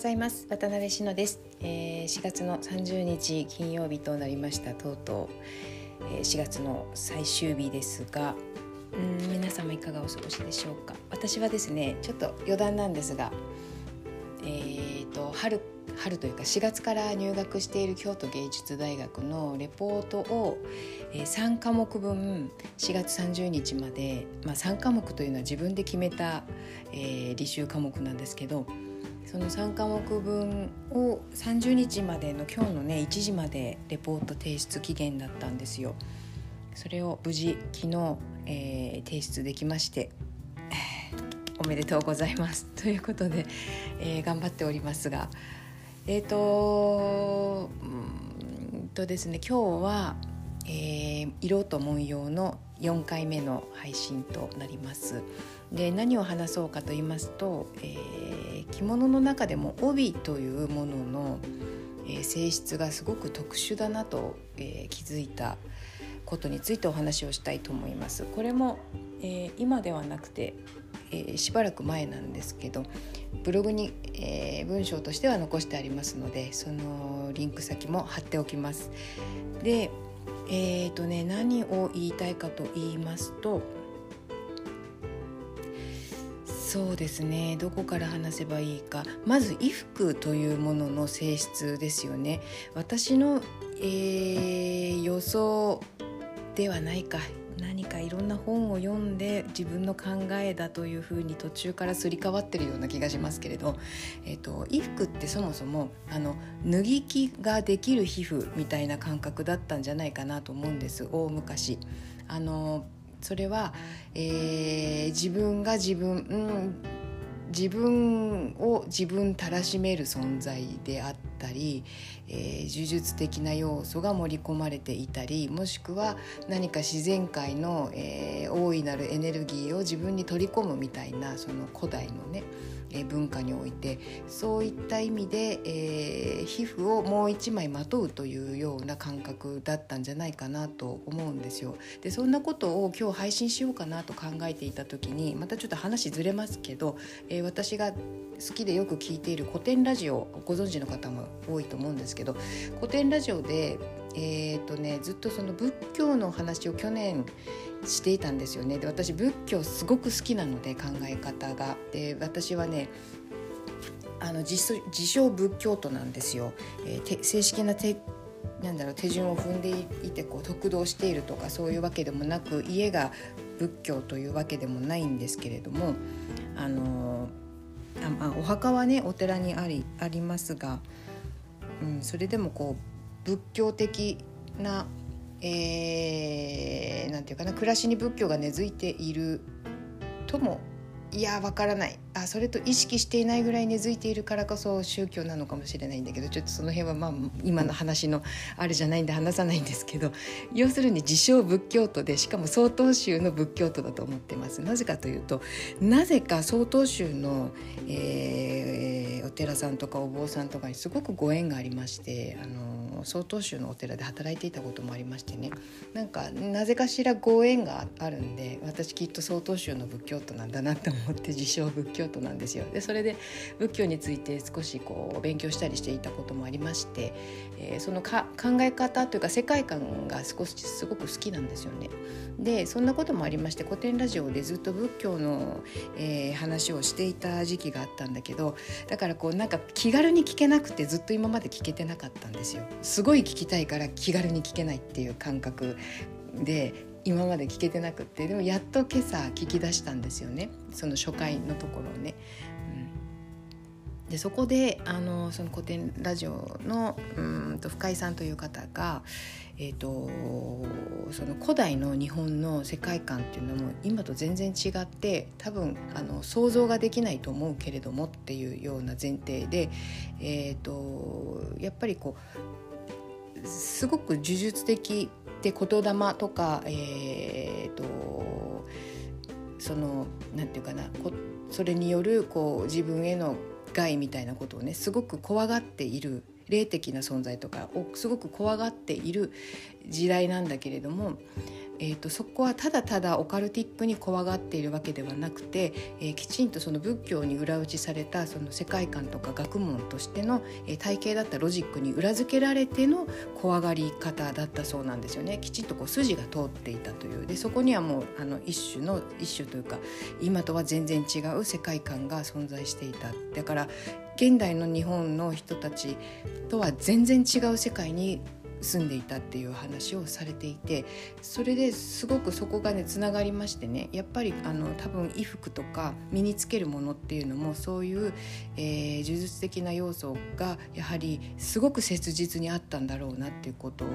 ございます。渡辺篠です、えー、4月の30日金曜日となりました。とうとう、えー、4月の最終日ですがうん皆様いかがお過ごしでしょうか。私はですねちょっと余談なんですがえーと、春春というか4月から入学している京都芸術大学のレポートを、3科目分4月30日まで、まあ、3科目というのは自分で決めた、えー、履修科目なんですけどその3科目分を30日までの今日のね1時までレポート提出期限だったんですよ。それを無事昨日、えー、提出できまして おめでとうございますということで、えー、頑張っておりますがえっ、ー、とうんとですね今日は、えー、色と文様の4回目の配信となります。で何を話そうかと言いますと、えー、着物の中でも帯というものの、えー、性質がすごく特殊だなと、えー、気づいたことについてお話をしたいと思います。これも、え、今ではなくて、え、しばらく前なんですけどブログに、え、文章としては残してありますのでそのリンク先も貼っておきます。でえーとね、何を言いたいかと言いますとそうですねどこから話せばいいか。まず衣服というものの性質ですよね。私の、えー、予想ではないか。何かいろんな本を読んで自分の考えだというふうに途中からすり替わってるような気がしますけれど、えーと、衣服ってそもそもあの脱ぎ着ができる皮膚みたいな感覚だったんじゃないかなと思うんです大昔。あのそれは、えー、自分が自分、うん自分を自分たらしめる存在であったり、えー、呪術的な要素が盛り込まれていたりもしくは何か自然界の、えー、大いなるエネルギーを自分に取り込むみたいなその古代のねえ文化においてそういった意味で、えー、皮膚をもう一枚まとうというような感覚だったんじゃないかなと思うんですよ。でそんなことを今日配信しようかなと考えていた時にまたちょっと話ずれますけど、えー、私が好きでよく聞いている古典ラジオご存知の方も多いと思うんですけど古典ラジオでえーとね、ずっとその仏教の話を去年していたんですよね。で私仏教すごく好きなので考え方が。で私はねあの自称仏教徒なんですよ、えー、正式な手なんだろう手順を踏んでいてこう得道しているとかそういうわけでもなく家が仏教というわけでもないんですけれどもあのあ、あ、お墓はねお寺にありありますが、うん、それでもこう仏教的なえー、て言うかな暮らしに仏教が根付いているともいやわからない。あそれと意識していないぐらい根付いているからこそ宗教なのかもしれないんだけどちょっとその辺はまあ今の話のあれじゃないんで話さないんですけど要するに自称仏教徒でしかも曹洞宗の仏教徒だと思ってます。なぜかというとなぜか曹洞宗の、えー、お寺さんとかお坊さんとかにすごくご縁がありましてあの曹洞宗のお寺で働いていたこともありましてねなんかなぜかしらご縁があるんで私きっと曹洞宗の仏教徒なんだなって思って自称仏教徒なんですよ。でそれで仏教について少しこう勉強したりしていたこともありまして、えー、そのか考え方というか世界観が少しすごく好きなんですよね。でそんなこともありまして古典ラジオでずっと仏教の、えー、話をしていた時期があったんだけどだからこうなんか気軽に聞けなくてずっと今まで聞けてなかったんですよ。すごい聞きたいから気軽に聞けないっていう感覚で今まで聞けてなくってでもやっと今朝聞き出したんですよねその初回のところをね。うん、でそこであのその古典ラジオのうんと深井さんという方が、えーと、その古代の日本の世界観っていうのも今と全然違って多分あの想像ができないと思うけれどもっていうような前提で、えーとやっぱりこうすごく呪術的で言霊とか、えーと、そのなんていうかなそれによるこう自分への害みたいなことをねすごく怖がっている霊的な存在とかをすごく怖がっている時代なんだけれどもえーと、そこはただただオカルティックに怖がっているわけではなくて、えー、きちんとその仏教に裏打ちされたその世界観とか学問としての、えー、体系だったロジックに裏付けられての怖がり方だったそうなんですよね。きちんとこう筋が通っていたという。でそこにはもうあの一種の一種というか今とは全然違う世界観が存在していた。だから現代の日本の人たちとは全然違う世界に住んでいたっていう話をされていてそれですごくそこがねつながりましてねやっぱりあの多分衣服とか身につけるものっていうのもそういう、えー、呪術的な要素がやはりすごく切実にあったんだろうなっていうことを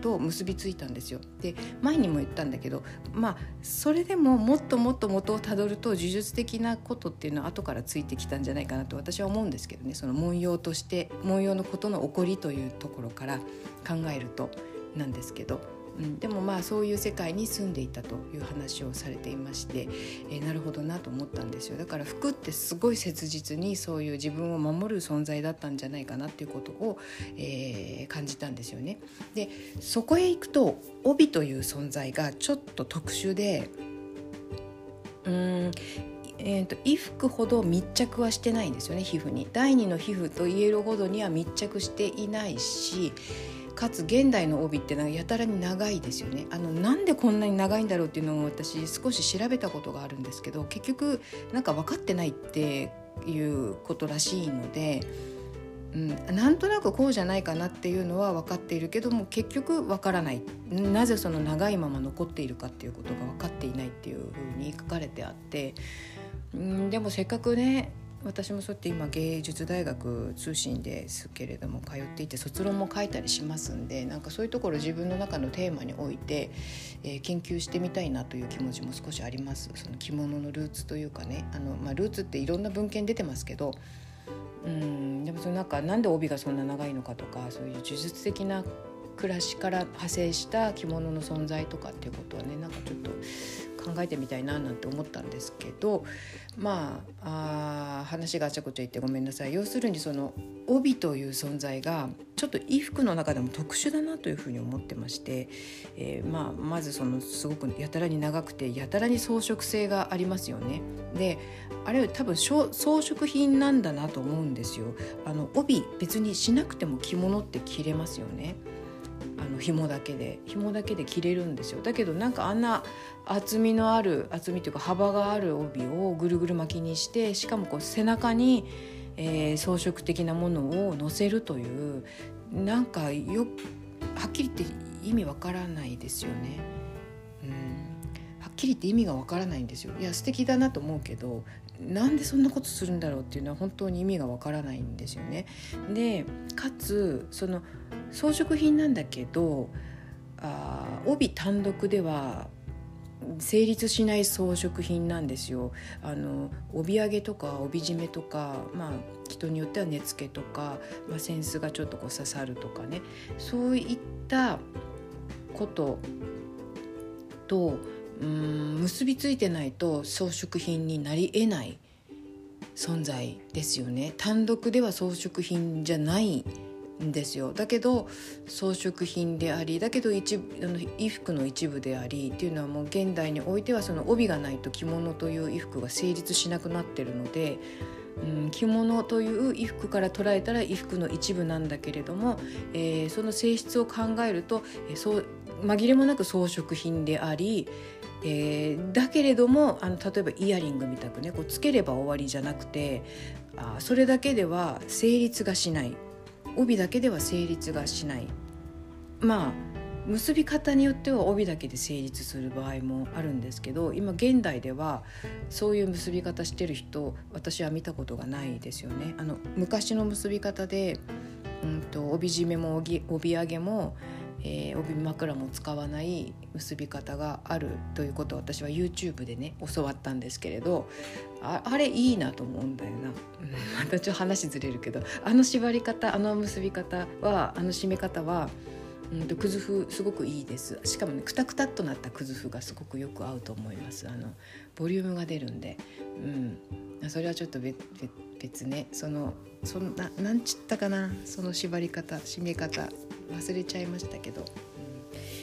と結びついたんですよ。で前にも言ったんだけどまあそれでももっともっと元をたどると呪術的なことっていうのは後からついてきたんじゃないかなと私は思うんですけどねその文様として文様のことの起こりというところから考えるとなんですけど。うん、でもまあそういう世界に住んでいたという話をされていまして、えー、なるほどなと思ったんですよ。だから服ってすごい切実にそういう自分を守る存在だったんじゃないかなっていうことを、えー、感じたんですよね。でそこへ行くと帯という存在がちょっと特殊でうんえーと、衣服ほど密着はしてないんですよね皮膚に。第二の皮膚と言えるほどには密着していないしかつ現代の帯ってのはやたらに長いですよね。あのなんでこんなに長いんだろうっていうのを私少し調べたことがあるんですけど結局なんか分かってないっていうことらしいので、うん、なんとなくこうじゃないかなっていうのは分かっているけども結局分からない。なぜその長いまま残っているかっていうことが分かっていないっていうふうに書かれてあって、うん、でもせっかくね私もそうやって今芸術大学通信ですけれども通っていて卒論も書いたりしますんでなんかそういうところ自分の中のテーマにおいて、えー、研究してみたいなという気持ちも少しあります。その着物のルーツというかねあの、まあ、ルーツっていろんな文献出てますけどうんでもそのなんかなんで帯がそんな長いのかとかそういう呪術的な暮らしから派生した着物の存在とかっていうことはねなんかちょっと考えてみたいななんて思ったんですけどまああ話があちゃこちゃ言ってごめんなさい要するにその帯という存在がちょっと衣服の中でも特殊だなというふうに思ってまして、えー、まあ、まずそのすごくやたらに長くてやたらに装飾性がありますよね。であれ多分装飾品なんだなと思うんですよ。あの帯別にしなくても着物って着れますよね。あの紐だけで紐だけで着れるんですよだけどなんかあんな厚みのある厚みというか幅がある帯をぐるぐる巻きにしてしかもこう背中に、えー、装飾的なものを乗せるというなんかよはっきり言って意味わからないですよね。うんはっきり言って意味がわからないんですよ。いや素敵だなと思うけどなんでそんなことするんだろうっていうのは本当に意味がわからないんですよね。でかつその装飾品なんだけどあ帯単独では成立しない装飾品なんですよ。あの帯揚げとか帯締めとか、まあ、人によっては根付けとか、まあ、扇子がちょっとこう刺さるとかねそういったこととうん結びついてないと装飾品になりえない存在ですよね。単独では装飾品じゃないんですよ。だけど装飾品でありだけど一あの衣服の一部でありっていうのはもう現代においてはその帯がないと着物という衣服が成立しなくなってるので、うん、着物という衣服から捉えたら衣服の一部なんだけれども、えー、その性質を考えると、えー、そう紛れもなく装飾品でありえー、だけれどもあの例えばイヤリングみたくねこうつければ終わりじゃなくてあそれだけでは成立がしない。帯だけでは成立がしないまあ結び方によっては帯だけで成立する場合もあるんですけど今現代ではそういう結び方してる人私は見たことがないですよね。あの昔の結び方で、うんと、帯締めも帯帯揚げもえー、帯枕も使わない結び方があるということを私は YouTube でね教わったんですけれどああれいいなと思うんだよな、またちょっと話ずれるけどあの縛り方あの結び方はあの締め方はうんとくず風すごくいいです。しかもねくたくたっとなったくず風がすごくよく合うと思います。あのボリュームが出るんで、うん、それはちょっと別別ね。そのそんななんちったかな？その縛り方締め方。忘れちゃいましたけど、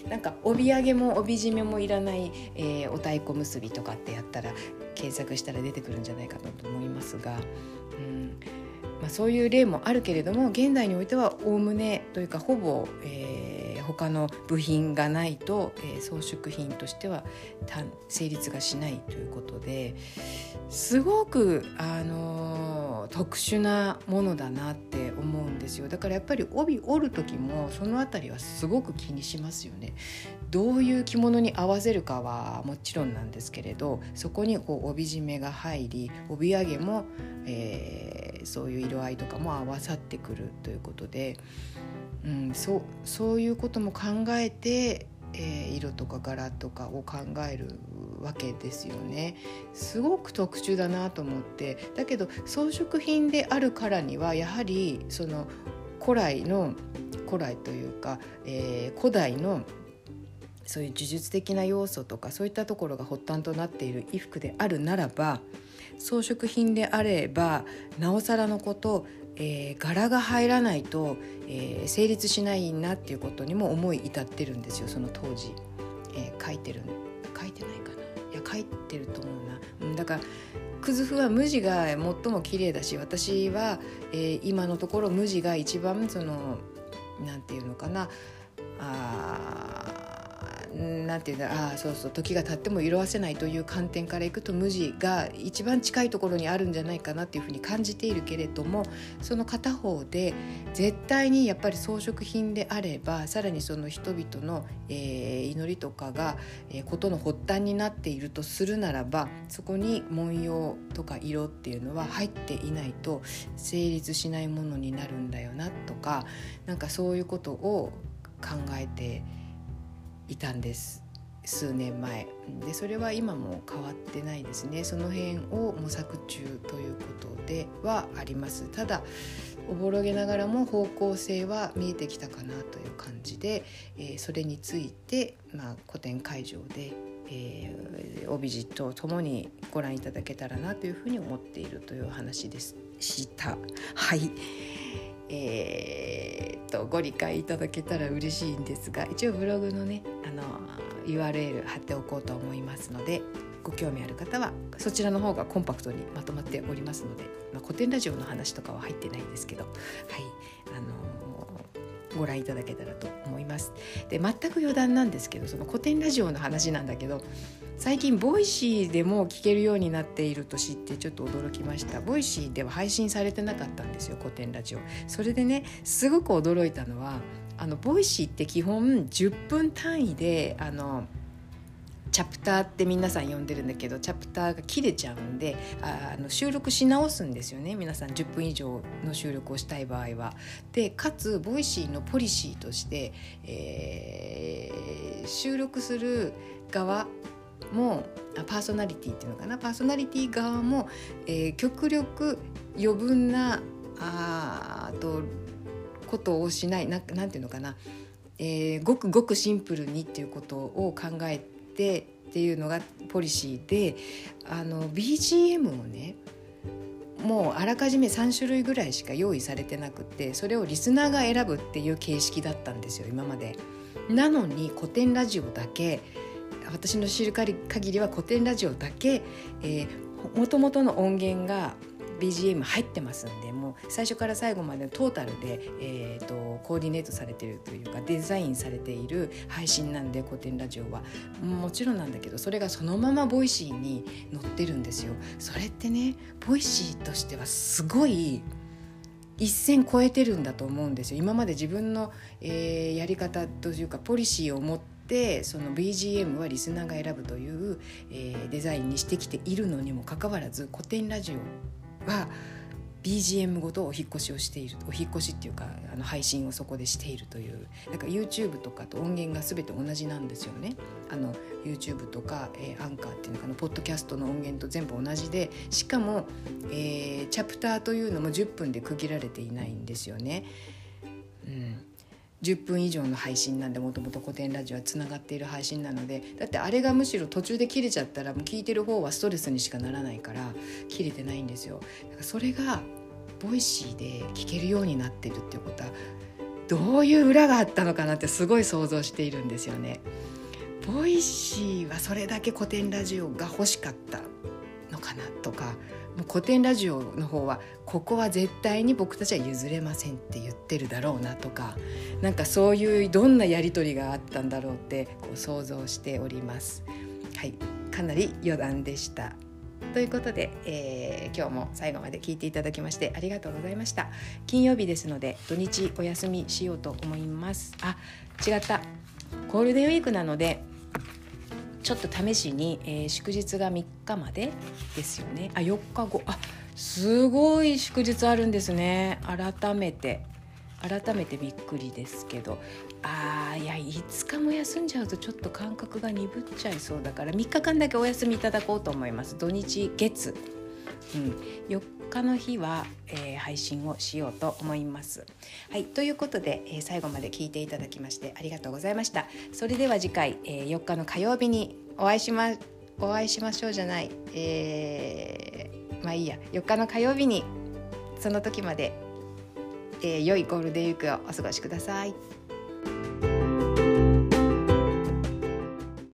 なんか帯揚げも帯締めもいらない、えー、お太鼓結びとかってやったら検索したら出てくるんじゃないかなと思いますが、うん。まあ、そういう例もあるけれども現代においてはおおむねというかほぼ、えー、他の部品がないと、えー、装飾品としては成立がしないということですごく、あのー、特殊なものだなって思うんですよだからやっぱり帯折る時もその辺りはすごく気にしますよね。どういう着物に合わせるかはもちろんなんですけれどそこにこう帯締めが入り帯揚げも、えー、そういう色合いとかも合わさってくるということで、うん、そそういうことも考えて、えー、色とか柄とかを考えるわけですよね。すごく特殊だなと思って。だけど装飾品であるからにはやはりその古来の古来というか、えー、古代のそういう呪術的な要素とかそういったところが発端となっている衣服であるならば装飾品であればなおさらのこと、えー、柄が入らないと、えー、成立しないなっていうことにも思い至ってるんですよその当時、えー、書いてる書いてないかな。いや書いてると思うな。だからクズフは無地が最も綺麗だし私は、えー、今のところ無地が一番そのなんていうのかな。あなんていうんだああそうそう。時が経っても色あせないという観点からいくと無地が一番近いところにあるんじゃないかなっていうふうに感じているけれどもその片方で絶対にやっぱり装飾品であればさらにその人々の、えー、祈りとかが、えー、ことの発端になっているとするならばそこに文様とか色っていうのは入っていないと成立しないものになるんだよなとかなんかそういうことを考えていたんです。数年前。でそれは今も変わってないですね。その辺を模索中ということではあります。ただおぼろげながらも方向性は見えてきたかなという感じで、えー、それについて、まあ、古典会場で、えー、帯地とともにご覧いただけたらなというふうに思っているという話でした。はい。えー、とご理解いただけたら嬉しいんですが一応ブログのねあの URL 貼っておこうと思いますのでご興味ある方はそちらの方がコンパクトにまとまっておりますので、まあ、コテンラジオの話とかは入ってないんですけどはいあのー、ご覧いただけたらと思います。で全く余談なんですけどそのコテンラジオの話なんだけど最近 Voicy でも聞けるようになっていると知ってちょっと驚きました。 Voicy では配信されてなかったんですよコテンラジオ。それでねすごく驚いたのはあの Voicy って基本10分単位であのチャプターって皆さん呼んでるんだけどチャプターが切れちゃうんであの収録し直すんですよね。皆さん10分以上の収録をしたい場合は。でかつ Voicy のポリシーとして、えー、収録する側もパーソナリティっていうのかな？パーソナリティ側も、えー、極力余分なあとことをしないななんていうのかな、えー、ごくごくシンプルにっていうことを考えてっていうのがポリシーであの BGM をねもうあらかじめ3種類ぐらいしか用意されてなくてそれをリスナーが選ぶっていう形式だったんですよ今まで。なのに古典ラジオだけ私の知る限りは古典ラジオだけ、えー、元々の音源が BGM 入ってますんでもう最初から最後までトータルで、えーと、コーディネートされてるというかデザインされている配信なんで古典ラジオはもちろんなんだけどそれがそのまま Voicy に載ってるんですよ。それってね Voicy としてはすごい一線超えてるんだと思うんですよ今まで自分の、えー、やり方というかポリシーを持ってってその BGM はリスナーが選ぶという、えー、デザインにしてきているのにもかかわらずコテンラジオは BGM ごとお引越しをしているお引越しっていうかあの配信をそこでしているというだか YouTube とかと音源が全て同じなんですよねあの YouTube とか、えー、アンカーっていうのかなポッドキャストの音源と全部同じでしかも、えー、チャプターというのも10分で区切られていないんですよね。うん10分以上の配信なんでもともとコテンラジオはつながっている配信なのでだってあれがむしろ途中で切れちゃったらもう聞いてる方はストレスにしかならないから切れてないんですよ。だからそれが Voicy で聞けるようになってるっていうことはどういう裏があったのかなってすごい想像しているんですよね。 Voicy はそれだけコテンラジオが欲しかったのかなとかもうコテンラジオの方はここは絶対に僕たちは譲れませんって言ってるだろうなとかなんかそういうどんなやり取りがあったんだろうってこう想像しております。はい。かなり余談でした。ということで、えー、今日も最後まで聞いていただきましてありがとうございました。金曜日ですので土日お休みしようと思います。あ違った。ゴールデンウィークなのでちょっと試しに、えー、祝日が3日までですよね。あ4日後。あすごい祝日あるんですね。改めて。改めてびっくりですけど。あーいや5日も休んじゃうとちょっと感覚が鈍っちゃいそうだから3日間だけお休みいただこうと思います。土日月、うん、4日の日は、えー、配信をしようと思います。はいということで、えー、最後まで聞いていただきましてありがとうございました。それでは次回、えー、4日の火曜日にお会いしまお会いしましょうじゃない、えー、まあいいや4日の火曜日にその時まで、えー、良いゴールデンウィークをお過ごしください。